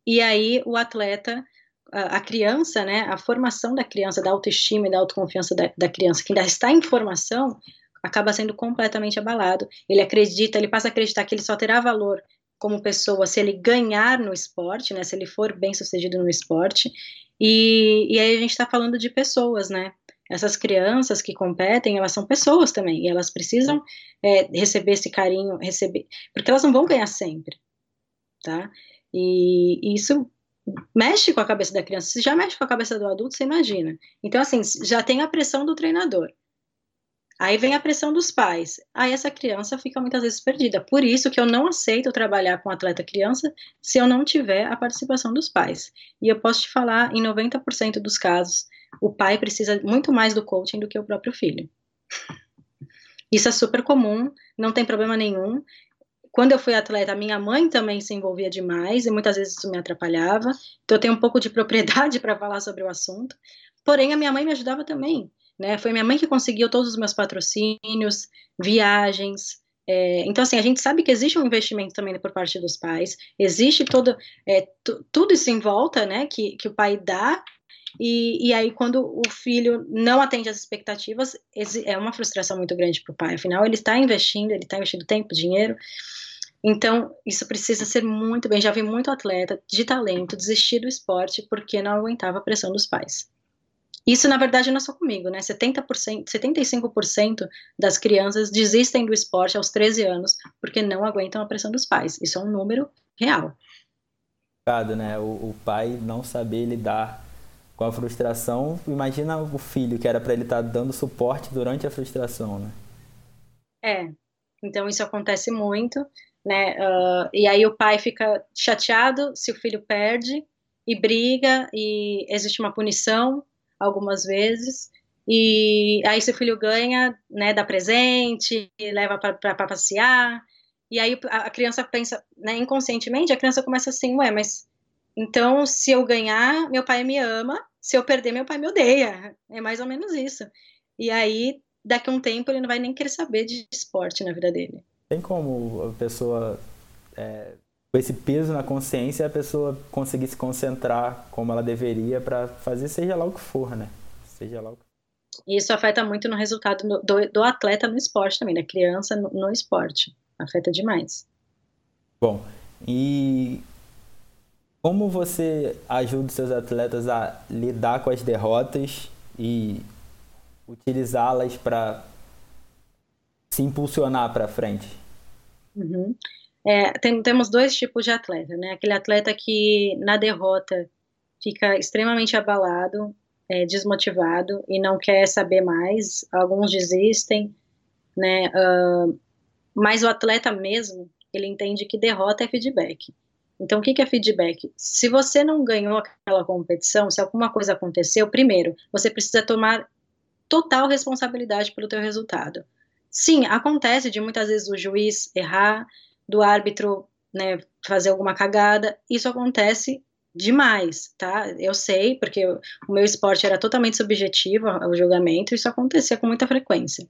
E aí o atleta, a, criança, né? A formação da criança, da autoestima e da autoconfiança da, da criança, que ainda está em formação, acaba sendo completamente abalado. Ele acredita, ele passa a acreditar que ele só terá valor como pessoa se ele ganhar no esporte, né? Se ele for bem sucedido no esporte. E, e aí a gente está falando de pessoas, né? essas crianças que competem, elas são pessoas também, e elas precisam é, receber esse carinho, receber, porque elas não vão ganhar sempre, tá? E, e, isso mexe com a cabeça da criança, se já mexe com a cabeça do adulto, você imagina. Então, assim, já tem a pressão do treinador, aí vem a pressão dos pais, aí essa criança fica muitas vezes perdida. Por isso que eu não aceito trabalhar com atleta criança se eu não tiver a participação dos pais. E eu posso te falar, em 90% dos casos, o pai precisa muito mais do coaching do que o próprio filho. Isso é super comum, não tem problema nenhum. Quando eu fui atleta, minha mãe também se envolvia demais e muitas vezes isso me atrapalhava. Então eu tenho um pouco de propriedade [LAUGHS] para falar sobre o assunto. Porém, a minha mãe me ajudava também. Né? Foi minha mãe que conseguiu todos os meus patrocínios, viagens. É, então, assim, a gente sabe que existe um investimento também por parte dos pais, existe todo, é, tudo isso em volta, né, que, que o pai dá e, e aí, quando o filho não atende às expectativas, é uma frustração muito grande para o pai. Afinal, ele está investindo, ele está investindo tempo, dinheiro. Então, isso precisa ser muito bem. Já vi muito atleta de talento desistir do esporte porque não aguentava a pressão dos pais. Isso, na verdade, não é só comigo, né? 70%, 75% das crianças desistem do esporte aos 13 anos porque não aguentam a pressão dos pais. Isso é um número real. Né? O, o pai não saber lidar com a frustração, imagina o filho que era para ele estar tá dando suporte durante a frustração, né? É, então isso acontece muito, né? Uh, e aí o pai fica chateado se o filho perde e briga e existe uma punição algumas vezes. E aí se o filho ganha, né, dá presente, leva para passear. E aí a criança pensa, né, inconscientemente, a criança começa assim, ué, mas então, se eu ganhar, meu pai me ama, se eu perder, meu pai me odeia. É mais ou menos isso. E aí, daqui a um tempo, ele não vai nem querer saber de esporte na vida dele. Tem como a pessoa, é, esse peso na consciência, a pessoa conseguir se concentrar como ela deveria para fazer seja lá o que for, né? Seja lá o que isso afeta muito no resultado do, do atleta no esporte também, da criança no, no esporte. Afeta demais. Bom, e como você ajuda os seus atletas a lidar com as derrotas e utilizá-las para se impulsionar para frente? Uhum. É, tem, temos dois tipos de atleta, né? Aquele atleta que na derrota fica extremamente abalado, é, desmotivado e não quer saber mais. Alguns desistem, né? Uh, mas o atleta mesmo, ele entende que derrota é feedback. Então, o que é feedback? Se você não ganhou aquela competição, se alguma coisa aconteceu, primeiro, você precisa tomar total responsabilidade pelo teu resultado. Sim, acontece de muitas vezes o juiz errar, do árbitro né, fazer alguma cagada, isso acontece demais, tá? Eu sei, porque o meu esporte era totalmente subjetivo, o julgamento, isso acontecia com muita frequência.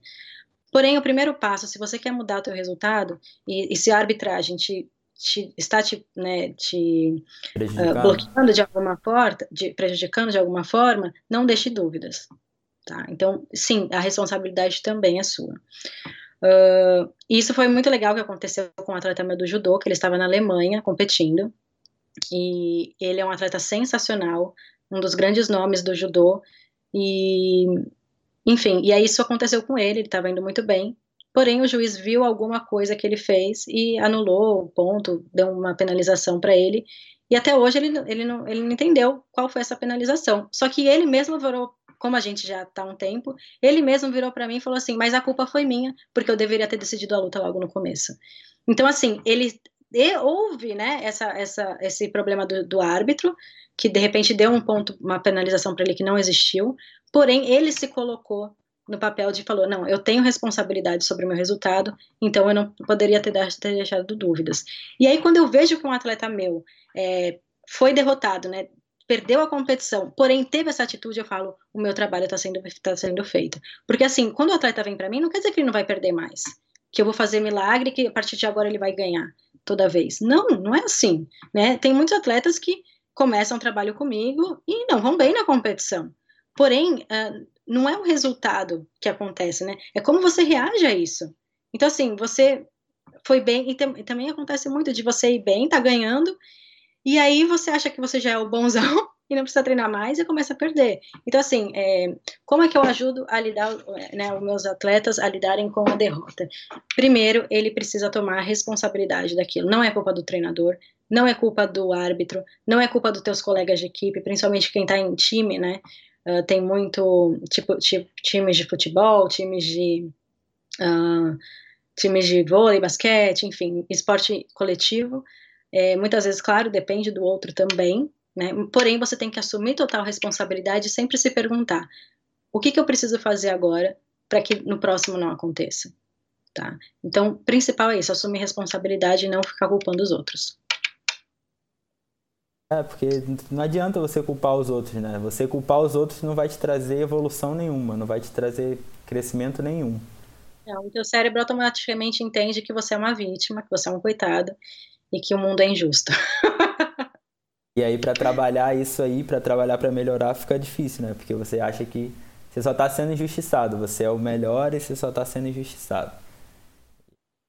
Porém, o primeiro passo, se você quer mudar o teu resultado, e, e se a arbitragem te, te, está te, né, te uh, bloqueando de alguma forma, de, prejudicando de alguma forma, não deixe dúvidas. Tá? Então, sim, a responsabilidade também é sua. Uh, isso foi muito legal que aconteceu com o atleta meu do judô, que ele estava na Alemanha competindo, e ele é um atleta sensacional, um dos grandes nomes do judô, e enfim, e aí isso aconteceu com ele, ele estava indo muito bem, porém o juiz viu alguma coisa que ele fez e anulou o ponto, deu uma penalização para ele, e até hoje ele, ele, não, ele não entendeu qual foi essa penalização, só que ele mesmo virou como a gente já está há um tempo, ele mesmo virou para mim e falou assim: Mas a culpa foi minha, porque eu deveria ter decidido a luta logo no começo. Então, assim, ele houve né, essa, essa, esse problema do, do árbitro, que de repente deu um ponto, uma penalização para ele que não existiu, porém ele se colocou no papel de falou, não, eu tenho responsabilidade sobre o meu resultado, então eu não poderia ter, ter deixado dúvidas. E aí quando eu vejo que um atleta meu é, foi derrotado, né, perdeu a competição, porém teve essa atitude, eu falo, o meu trabalho está sendo, tá sendo feito. Porque assim, quando o atleta vem para mim, não quer dizer que ele não vai perder mais, que eu vou fazer milagre, que a partir de agora ele vai ganhar toda vez. Não, não é assim, né? Tem muitos atletas que começam o trabalho comigo e não vão bem na competição. Porém, uh, não é o resultado que acontece, né? É como você reage a isso. Então, assim, você foi bem, e, também acontece muito de você ir bem, tá ganhando, e aí você acha que você já é o bonzão [LAUGHS] e não precisa treinar mais e começa a perder. Então, assim, é, como é que eu ajudo a lidar, né, os meus atletas a lidarem com a derrota? Primeiro, ele precisa tomar responsabilidade daquilo. Não é culpa do treinador, não é culpa do árbitro, não é culpa dos teus colegas de equipe, principalmente quem está em time, né? Uh, tem muito, tipo, tipo, times de futebol, times de... Uh, times de vôlei, basquete, enfim, esporte coletivo, é, muitas vezes, claro, depende do outro também, né? Porém, você tem que assumir total responsabilidade e sempre se perguntar: o que, que eu preciso fazer agora para que no próximo não aconteça? Tá? Então, o principal é isso: assumir responsabilidade e não ficar culpando os outros. É, porque não adianta você culpar os outros, né? Você culpar os outros não vai te trazer evolução nenhuma, não vai te trazer crescimento nenhum. Não, o teu cérebro automaticamente entende que você é uma vítima, que você é um coitado, e que o mundo é injusto. [LAUGHS] e aí para trabalhar isso aí, para trabalhar para melhorar, fica difícil, né? Porque você acha que você só está sendo injustiçado, você é o melhor e você só está sendo injustiçado.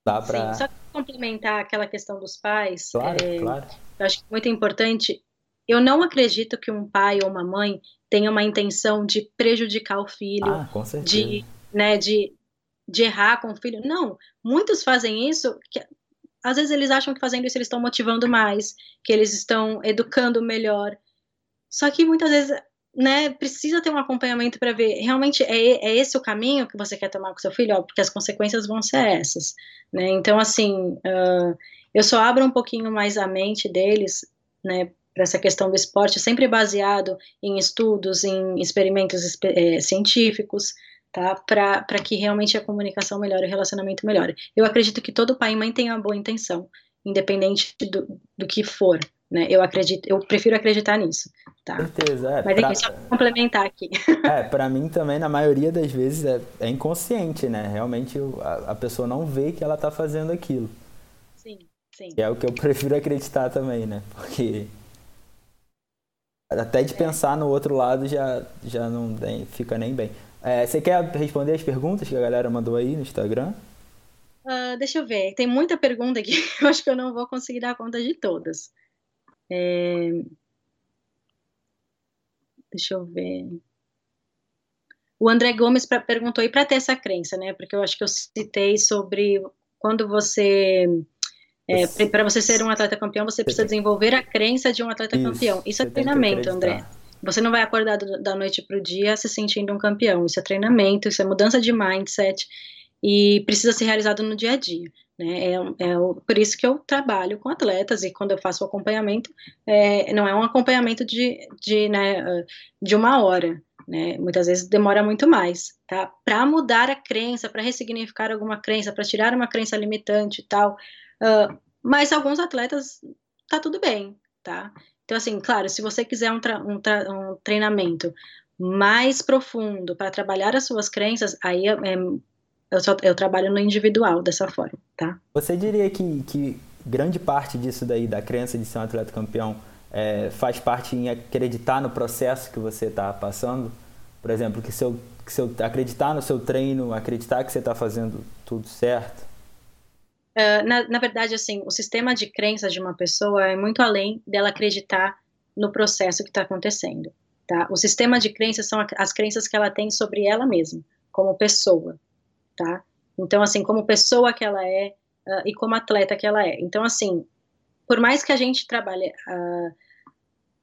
Dá pra... Sim, só complementar aquela questão dos pais, claro, é, claro. eu acho que é muito importante. Eu não acredito que um pai ou uma mãe tenha uma intenção de prejudicar o filho, ah, com certeza. de, né, de, de errar com o filho. Não, muitos fazem isso às vezes eles acham que fazendo isso eles estão motivando mais, que eles estão educando melhor. Só que muitas vezes, né, precisa ter um acompanhamento para ver realmente é, é esse o caminho que você quer tomar com seu filho, porque as consequências vão ser essas, né? Então, assim, uh, eu só abro um pouquinho mais a mente deles, né, para essa questão do esporte, sempre baseado em estudos, em experimentos é, científicos, tá? Para que realmente a comunicação melhore, o relacionamento melhore. Eu acredito que todo pai e mãe tem uma boa intenção, independente do, do que for, né? Eu acredito, eu prefiro acreditar nisso, tá? Certeza, é. Mas pra... só complementar aqui. [LAUGHS] É, para mim também, na maioria das vezes, é, é inconsciente, né? Realmente a, a, pessoa não vê que ela tá fazendo aquilo. Sim, sim. é o que eu [LAUGHS] prefiro acreditar também, né? Porque até de é. pensar no outro lado já, já não fica nem bem. É, você quer responder as perguntas que a galera mandou aí no Instagram? Uh, deixa eu ver, tem muita pergunta aqui, [LAUGHS] eu acho que eu não vou conseguir dar conta de todas. É... Deixa eu ver. O André Gomes pra, perguntou aí para ter essa crença, né? Porque eu acho que eu citei sobre quando você. É, para você ser um atleta campeão, você precisa desenvolver a crença de um atleta Isso, campeão. Isso é treinamento, André. Você não vai acordar do, da noite para o dia se sentindo um campeão. Isso é treinamento, isso é mudança de mindset e precisa ser realizado no dia a dia. Né? É, é por isso que eu trabalho com atletas e quando eu faço o acompanhamento, é, não é um acompanhamento de, de, né, de uma hora. né? Muitas vezes demora muito mais, tá? Para mudar a crença, para ressignificar alguma crença, para tirar uma crença limitante e tal. Uh, mas alguns atletas tá tudo bem, tá? Então, assim, claro, se você quiser um, um, um treinamento mais profundo para trabalhar as suas crenças, aí é, é, eu, só, eu trabalho no individual dessa forma, tá? Você diria que, que grande parte disso daí, da crença de ser um atleta campeão, é, faz parte em acreditar no processo que você está passando? Por exemplo, que se, eu, que se eu acreditar no seu treino, acreditar que você está fazendo tudo certo? Uh, na, na verdade, assim, o sistema de crenças de uma pessoa é muito além dela acreditar no processo que está acontecendo. Tá? O sistema de crenças são as crenças que ela tem sobre ela mesma, como pessoa. Tá? Então, assim, como pessoa que ela é uh, e como atleta que ela é. Então, assim, por mais que a gente trabalhe, uh,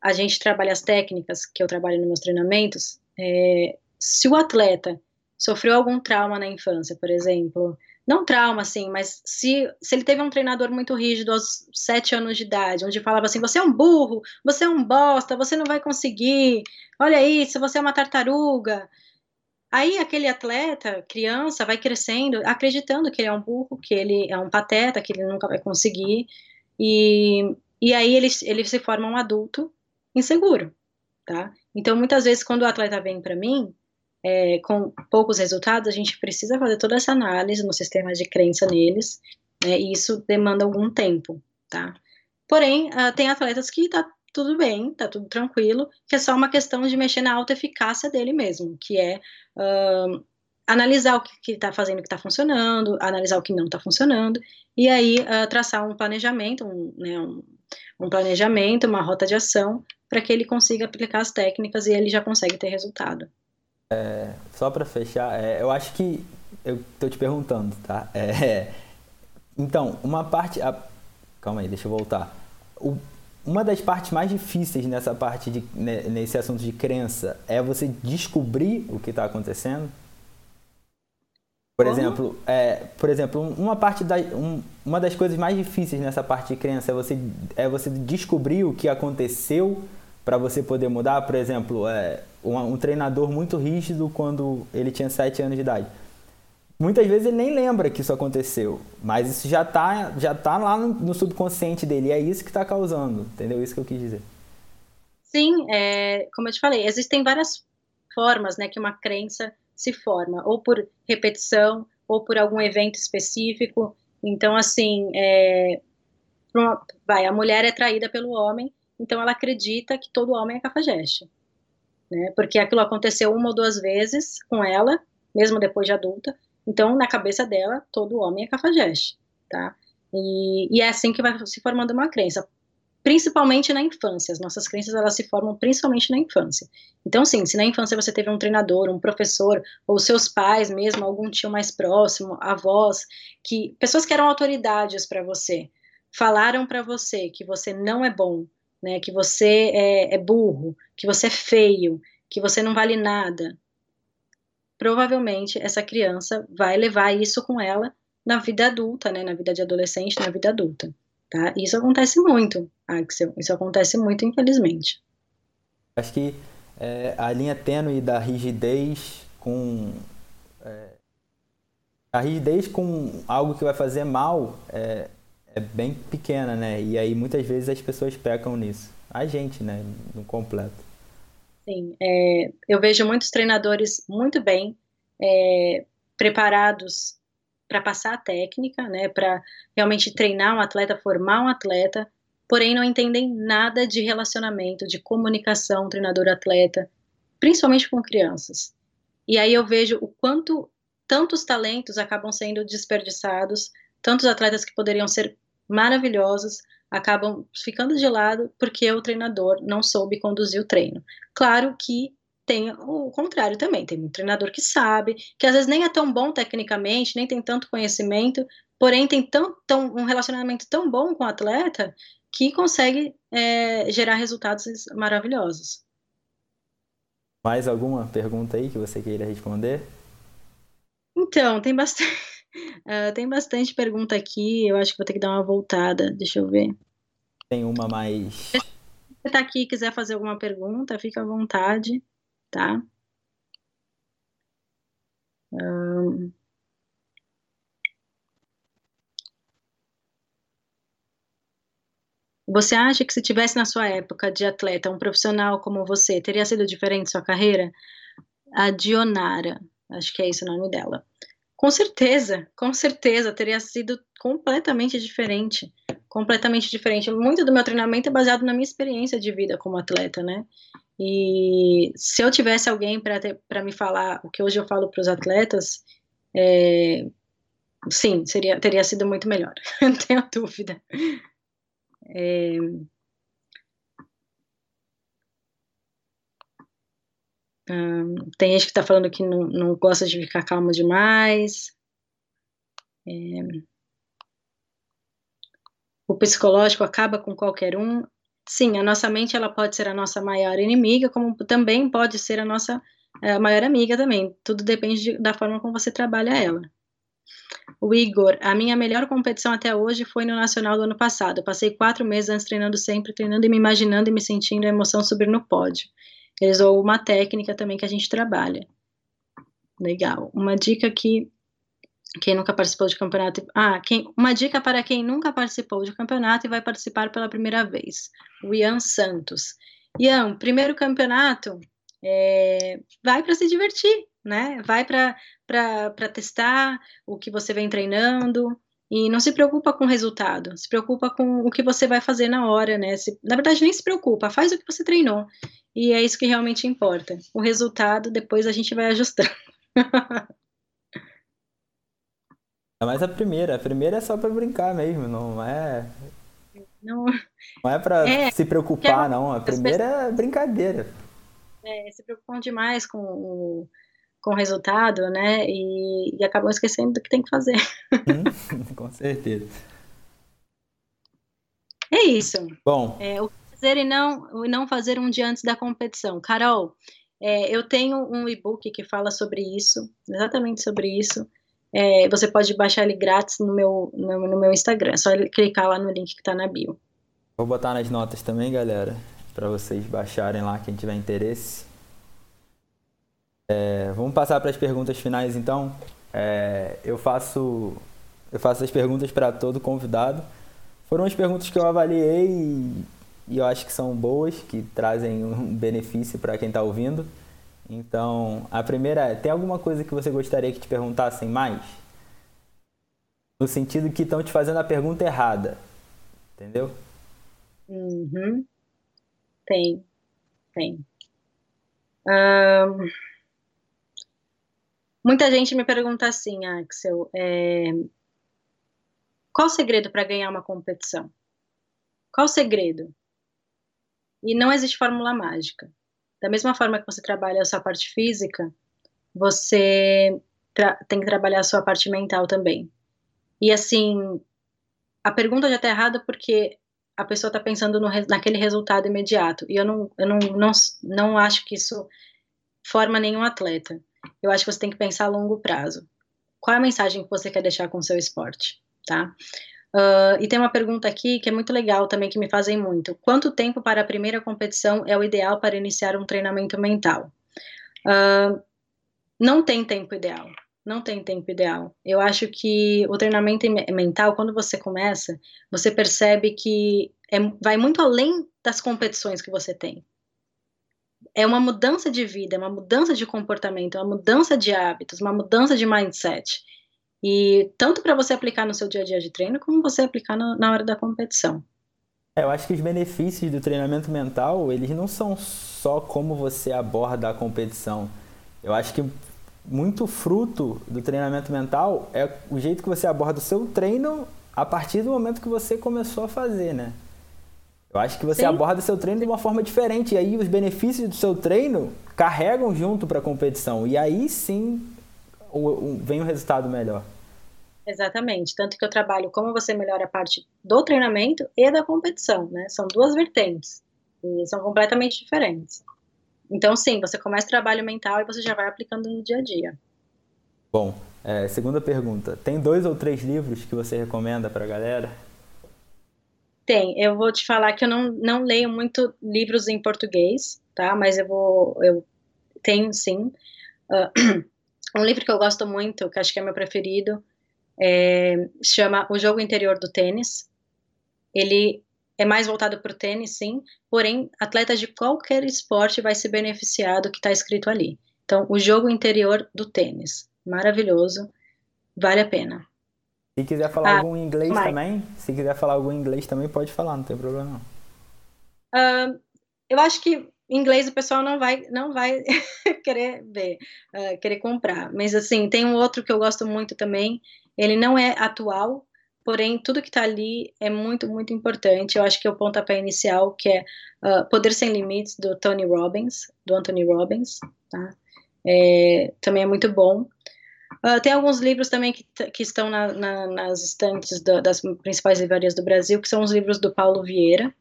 a gente trabalhe as técnicas que eu trabalho nos meus treinamentos, é, se o atleta sofreu algum trauma na infância, por exemplo, não trauma, assim, mas se, se ele teve um treinador muito rígido aos sete anos de idade, onde falava assim, você é um burro, você é um bosta, você não vai conseguir, olha isso, você é uma tartaruga. Aí aquele atleta, criança, vai crescendo, acreditando que ele é um burro, que ele é um pateta, que ele nunca vai conseguir, e, e aí ele, ele se forma um adulto inseguro, tá? Então, muitas vezes, quando o atleta vem para mim, é, com poucos resultados, a gente precisa fazer toda essa análise no sistema de crença neles, né, e isso demanda algum tempo, tá? Porém, uh, tem atletas que tá tudo bem, tá tudo tranquilo, que é só uma questão de mexer na autoeficácia dele mesmo, que é uh, analisar o que está fazendo, o que está funcionando, analisar o que não está funcionando, e aí uh, traçar um planejamento, um, né, um, um planejamento, uma rota de ação, para que ele consiga aplicar as técnicas e ele já consegue ter resultado. É, só para fechar, é, eu acho que eu tô te perguntando, tá? É, então, uma parte. A, calma aí, deixa eu voltar. O, uma das partes mais difíceis nessa parte de nesse assunto de crença é você descobrir o que está acontecendo. Por Como? exemplo, é, por exemplo, uma parte da, um, uma das coisas mais difíceis nessa parte de crença é você é você descobrir o que aconteceu para você poder mudar. Por exemplo, é, um, um, treinador muito rígido quando ele tinha 7 anos de idade. Muitas vezes ele nem lembra que isso aconteceu, mas isso já está já tá lá no, no, subconsciente dele, e é isso que está causando, entendeu? Isso que eu quis dizer. Sim, é, como eu te falei, existem várias formas né, que uma crença se forma, ou por repetição, ou por algum evento específico. Então, assim, é, vai, a mulher é traída pelo homem, então ela acredita que todo homem é cafajeste, né? Porque aquilo aconteceu uma ou duas vezes com ela, mesmo depois de adulta. Então, na cabeça dela, todo homem é cafajeste, tá? E, e é assim que vai se formando uma crença, principalmente na infância. As nossas crenças elas se formam principalmente na infância. Então, sim, se na infância você teve um treinador, um professor, ou seus pais mesmo, algum tio mais próximo, avós, que pessoas que eram autoridades para você, falaram para você que você não é bom, né, que você é, é burro, que você é feio, que você não vale nada, provavelmente essa criança vai levar isso com ela na vida adulta, né, na vida de adolescente, na vida adulta, tá? Isso acontece muito, Axel, isso acontece muito, infelizmente. Acho que é, a linha tênue da rigidez com é, a rigidez com algo que vai fazer mal é, é bem pequena, né? E aí muitas vezes as pessoas pecam nisso. A gente, né? No completo. Sim, é, eu vejo muitos treinadores muito bem é, preparados para passar a técnica, né? Para realmente treinar um atleta, formar um atleta, porém não entendem nada de relacionamento, de comunicação, treinador-atleta, principalmente com crianças. E aí eu vejo o quanto tantos talentos acabam sendo desperdiçados, tantos atletas que poderiam ser maravilhosos acabam ficando de lado porque o treinador não soube conduzir o treino. Claro que tem o contrário também, tem um treinador que sabe, que às vezes nem é tão bom tecnicamente, nem tem tanto conhecimento, porém tem tão, tão um relacionamento tão bom com o atleta que consegue é, gerar resultados maravilhosos. Mais alguma pergunta aí que você queira responder? Então, tem bastante. Uh, tem bastante pergunta aqui, eu acho que vou ter que dar uma voltada, deixa eu ver. Tem uma mais. Se você tá aqui e quiser fazer alguma pergunta, fica à vontade, tá? Um, Você acha que se tivesse na sua época de atleta um profissional como você, teria sido diferente sua carreira? A Dionara, acho que é esse o nome dela. Com certeza, com certeza teria sido completamente diferente, completamente diferente. Muito do meu treinamento é baseado na minha experiência de vida como atleta, né? E se eu tivesse alguém para me falar o que hoje eu falo para os atletas, é, sim, seria, teria sido muito melhor, [LAUGHS] não tenho dúvida. É... tem gente que está falando que não, não, gosta de ficar calmo demais. É... O psicológico acaba com qualquer um. Sim, a nossa mente ela pode ser a nossa maior inimiga, como também pode ser a nossa a maior amiga também. Tudo depende de, da forma como você trabalha ela. O Igor, a minha melhor competição até hoje foi no Nacional do ano passado. Passei quatro meses antes treinando sempre, treinando e me imaginando e me sentindo a emoção subir no pódio. Eles usou uma técnica também que a gente trabalha. Legal. Uma dica que quem nunca participou de campeonato. Ah, quem, uma dica para quem nunca participou de campeonato e vai participar pela primeira vez. O Ian Santos. Ian, primeiro campeonato, é, vai para se divertir, né? Vai para testar o que você vem treinando e não se preocupa com o resultado, se preocupa com o que você vai fazer na hora, né? Se, na verdade, nem se preocupa, faz o que você treinou. E é isso que realmente importa. O resultado, depois a gente vai ajustando. [LAUGHS] Mas a primeira, a primeira é só para brincar mesmo, não é. Não, não é para é, se preocupar, não. A primeira é brincadeira. É, se preocupam demais com o com o resultado, né? E, e acabam esquecendo do que tem que fazer. [LAUGHS] Com certeza. É isso. Bom. É, o fazer e não, o não fazer um dia antes da competição. Carol, é, eu tenho um e-book que fala sobre isso, exatamente sobre isso. É, você pode baixar ele grátis no meu, no, no meu Instagram. É só clicar lá no link que está na bio. Vou botar nas notas também, galera, para vocês baixarem lá quem tiver interesse. É, vamos passar para as perguntas finais então. É, eu faço eu faço as perguntas para todo convidado. Foram as perguntas que eu avaliei e, e eu acho que são boas, que trazem um [LAUGHS] benefício para quem está ouvindo. Então, a primeira é: tem alguma coisa que você gostaria que te perguntassem mais? No sentido que estão te fazendo a pergunta errada. Entendeu? Uhum. Tem. Tem. Um... Muita gente me pergunta assim, Axel, é, qual o segredo para ganhar uma competição? Qual o segredo? E não existe fórmula mágica. Da mesma forma que você trabalha a sua parte física, você tem que trabalhar a sua parte mental também. E assim, a pergunta já está errada porque a pessoa está pensando no, naquele resultado imediato. E eu não, eu não, não, não acho que isso forma nenhum atleta eu acho que você tem que pensar a longo prazo. Qual é a mensagem que você quer deixar com o seu esporte, tá? Uh, e tem uma pergunta aqui que é muito legal também, que me fazem muito. Quanto tempo para a primeira competição é o ideal para iniciar um treinamento mental? Uh, não tem tempo ideal. Não tem tempo ideal. Eu acho que o treinamento mental, quando você começa, você percebe que é, vai muito além das competições que você tem é uma mudança de vida, é uma mudança de comportamento, é uma mudança de hábitos, uma mudança de mindset. E tanto para você aplicar no seu dia a dia de treino, como você aplicar no, na hora da competição. É, eu acho que os benefícios do treinamento mental, eles não são só como você aborda a competição. Eu acho que muito fruto do treinamento mental é o jeito que você aborda o seu treino a partir do momento que você começou a fazer, né? Eu acho que você Sim. aborda seu treino de uma forma diferente. E aí os benefícios do seu treino carregam junto para a competição. E aí sim vem um resultado melhor. Exatamente. Tanto que eu trabalho como você melhora a parte do treinamento e da competição, né? São duas vertentes. E são completamente diferentes. Então, sim, você começa o trabalho mental e você já vai aplicando no dia a dia. Bom, é, segunda pergunta. Tem dois ou três livros que você recomenda para a galera? Tem, eu vou te falar que eu não, não leio muito livros em português, tá? Mas eu vou, eu tenho sim. Uh, [CLEARS THROAT] um livro que eu gosto muito, que acho que é meu preferido, é, se chama O Jogo Interior do Tênis. Ele é mais voltado para o tênis, sim, porém, atletas de qualquer esporte vai se beneficiar do que está escrito ali. Então, o jogo interior do tênis, maravilhoso, vale a pena. Se quiser falar ah, algum inglês também, se quiser falar algum inglês também, pode falar, não tem problema não. Uh, eu acho que inglês o pessoal não vai não vai [LAUGHS] querer ver, uh, querer comprar. Mas assim, tem um outro que eu gosto muito também. Ele não é atual, porém tudo que está ali é muito muito importante. Eu acho que é o pontapé inicial que é uh, Poder sem Limites do Tony Robbins, do Anthony Robbins, tá? É, também é muito bom. Uh, tem alguns livros também que, que estão na, na, nas estantes do, das principais livrarias do Brasil, que são os livros do Paulo Vieira,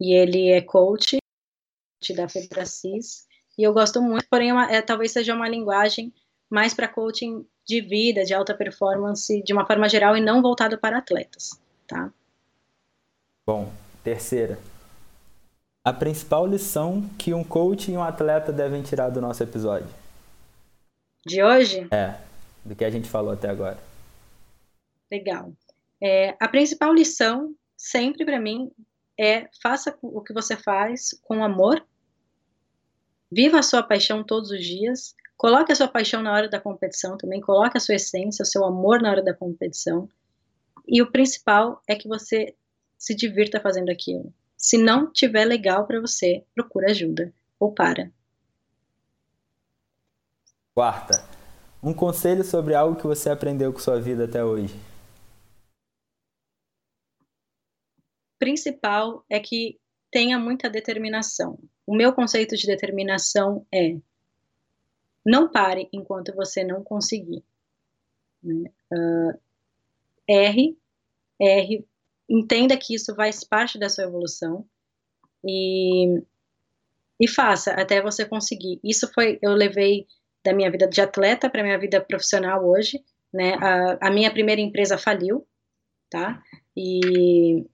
e ele é coach da Febracis, e eu gosto muito, porém é uma, é, talvez seja uma linguagem mais para coaching de vida, de alta performance, de uma forma geral, e não voltado para atletas, tá? Bom, terceira. A principal lição que um coach e um atleta devem tirar do nosso episódio. De hoje? É, do que a gente falou até agora. Legal. É, a principal lição, sempre para mim, é faça o que você faz com amor, viva a sua paixão todos os dias, coloque a sua paixão na hora da competição também, coloque a sua essência, o seu amor na hora da competição. E o principal é que você se divirta fazendo aquilo. Se não tiver legal para você, procura ajuda ou para. Quarta, um conselho sobre algo que você aprendeu com sua vida até hoje. Principal é que tenha muita determinação. O meu conceito de determinação é não pare enquanto você não conseguir. Né? Uh, erre, erre, entenda que isso faz parte da sua evolução e, e faça até você conseguir. Isso foi, eu levei da minha vida de atleta para minha vida profissional hoje, né? A, a, minha primeira empresa faliu, tá? E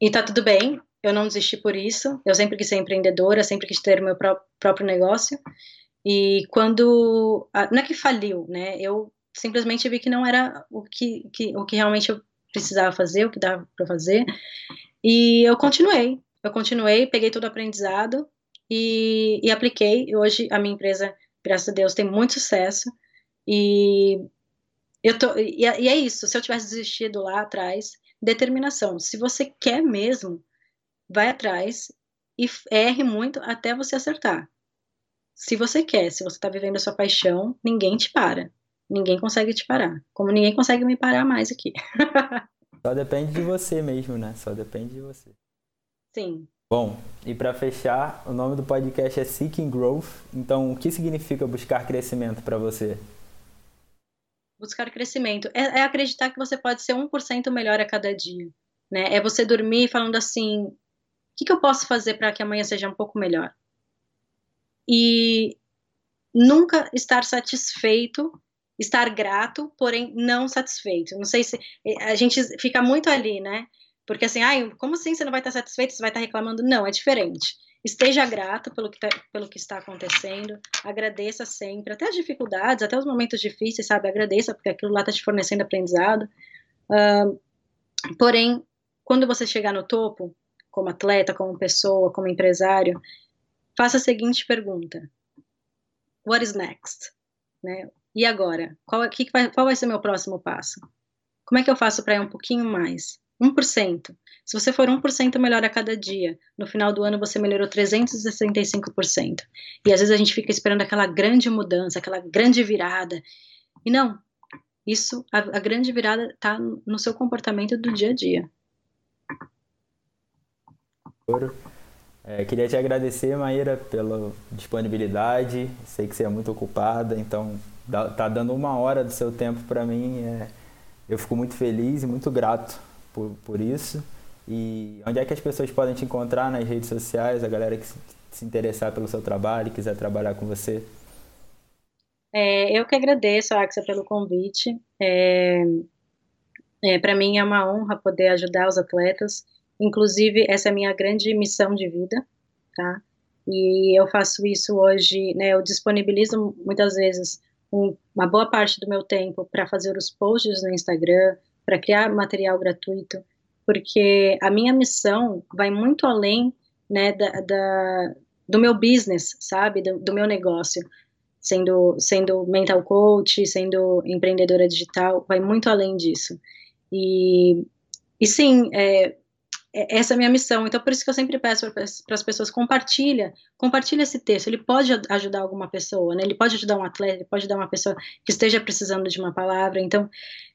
e tá tudo bem. Eu não desisti por isso. Eu sempre quis ser empreendedora, sempre quis ter meu pró próprio negócio. E quando não é que faliu, né? Eu simplesmente vi que não era o que, que o que realmente eu precisava fazer, o que dava para fazer. E eu continuei. Eu continuei, peguei todo o aprendizado e, e apliquei. E hoje a minha empresa graças a Deus, tem muito sucesso. E eu tô, e, e é isso. Se eu tivesse desistido lá atrás, determinação. Se você quer mesmo, vai atrás e erre muito até você acertar. Se você quer, se você está vivendo a sua paixão, ninguém te para. Ninguém consegue te parar. Como ninguém consegue me parar mais aqui. [LAUGHS] Só depende de você mesmo, né? Só depende de você. Sim. Bom, e para fechar, o nome do podcast é Seeking Growth. Então, o que significa buscar crescimento para você? Buscar crescimento é, é, acreditar que você pode ser 1% melhor a cada dia. Né? É você dormir falando assim: que, que eu posso fazer para que amanhã seja um pouco melhor? E nunca estar satisfeito, estar grato, porém não satisfeito. Não sei se a gente fica muito ali, né? Porque assim, ai, como assim você não vai estar satisfeito, você vai estar reclamando? Não, é diferente. Esteja grato pelo que, tá, pelo que está acontecendo, agradeça sempre, até as dificuldades, até os momentos difíceis, sabe? Agradeça, porque aquilo lá está te fornecendo aprendizado. Uh, porém, quando você chegar no topo, como atleta, como pessoa, como empresário, faça a seguinte pergunta: What is next? Né? E agora? Qual, que que qual vai ser o meu próximo passo? Como é que eu faço para ir um pouquinho mais? 1%. Se você for 1% melhor a cada dia, no final do ano você melhorou 365%. E às vezes a gente fica esperando aquela grande mudança, aquela grande virada. E não, isso, a, a grande virada está no seu comportamento do dia a dia. É, queria te agradecer, Maíra, pela disponibilidade. Sei que você é muito ocupada, então tá dando uma hora do seu tempo para mim. É, eu fico muito feliz e muito grato por, por isso. E onde é que as pessoas podem te encontrar nas redes sociais, a galera que se, interessar pelo seu trabalho, quiser trabalhar com você? É, eu que agradeço, Axel, pelo convite. É, é, Para mim é uma honra poder ajudar os atletas. Inclusive, essa é a minha grande missão de vida, tá? E eu faço isso hoje, né? Eu disponibilizo muitas vezes um, uma boa parte do meu tempo para fazer os posts no Instagram, para criar material gratuito, porque a minha missão vai muito além, né, da, da do meu business, sabe, do, do meu negócio sendo, sendo mental coach, sendo empreendedora digital, vai muito além disso. E, e sim, é, essa é a minha missão. Então, por isso que eu sempre peço para as pessoas, compartilha, compartilha esse texto. Ele pode ajudar alguma pessoa, né? Ele pode ajudar um atleta, ele pode ajudar uma pessoa que esteja precisando de uma palavra. Então,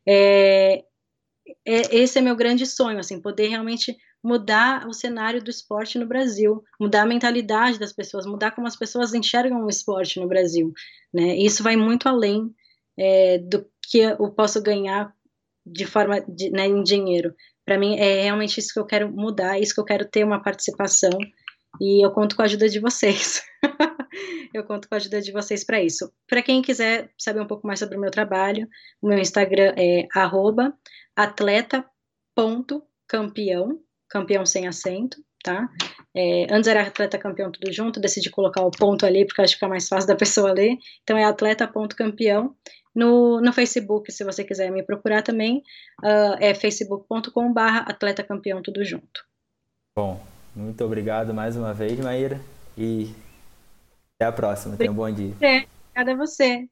é, é, esse é meu grande sonho, assim, poder realmente mudar o cenário do esporte no Brasil, mudar a mentalidade das pessoas, mudar como as pessoas enxergam o esporte no Brasil, né? Isso vai muito além é, do que eu posso ganhar de forma de, né, em dinheiro. Para mim é realmente isso que eu quero mudar, isso que eu quero ter uma participação e eu conto com a ajuda de vocês. [LAUGHS] eu conto com a ajuda de vocês para isso. Para quem quiser saber um pouco mais sobre o meu trabalho, o meu Instagram é atleta.campeão, campeão sem acento, tá? É, antes era atleta campeão tudo junto, decidi colocar o ponto ali porque acho que fica mais fácil da pessoa ler. Então é atleta.campeão. No, no Facebook, se você quiser me procurar também, uh, é facebook.com.br atleta campeão tudo junto. Bom, muito obrigado mais uma vez, Maíra, e até a próxima. Tenha um bom dia. Obrigada a você.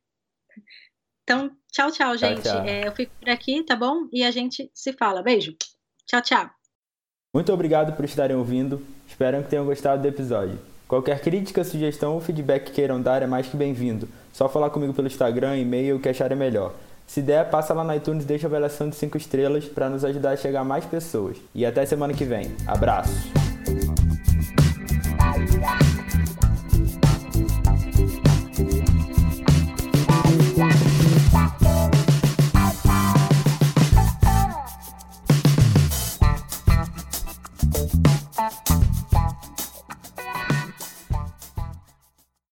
Então, tchau, tchau, gente. Tchau, tchau. É, eu fico por aqui, tá bom? E a gente se fala. Beijo. Tchau, tchau. Muito obrigado por estarem ouvindo. Espero que tenham gostado do episódio. Qualquer crítica, sugestão ou feedback que queiram dar é mais que bem-vindo. Só falar comigo pelo Instagram, e-mail, o que acharem melhor. Se der, passa lá no iTunes e deixa a avaliação de 5 estrelas para nos ajudar a chegar a mais pessoas. E até semana que vem. Abraços!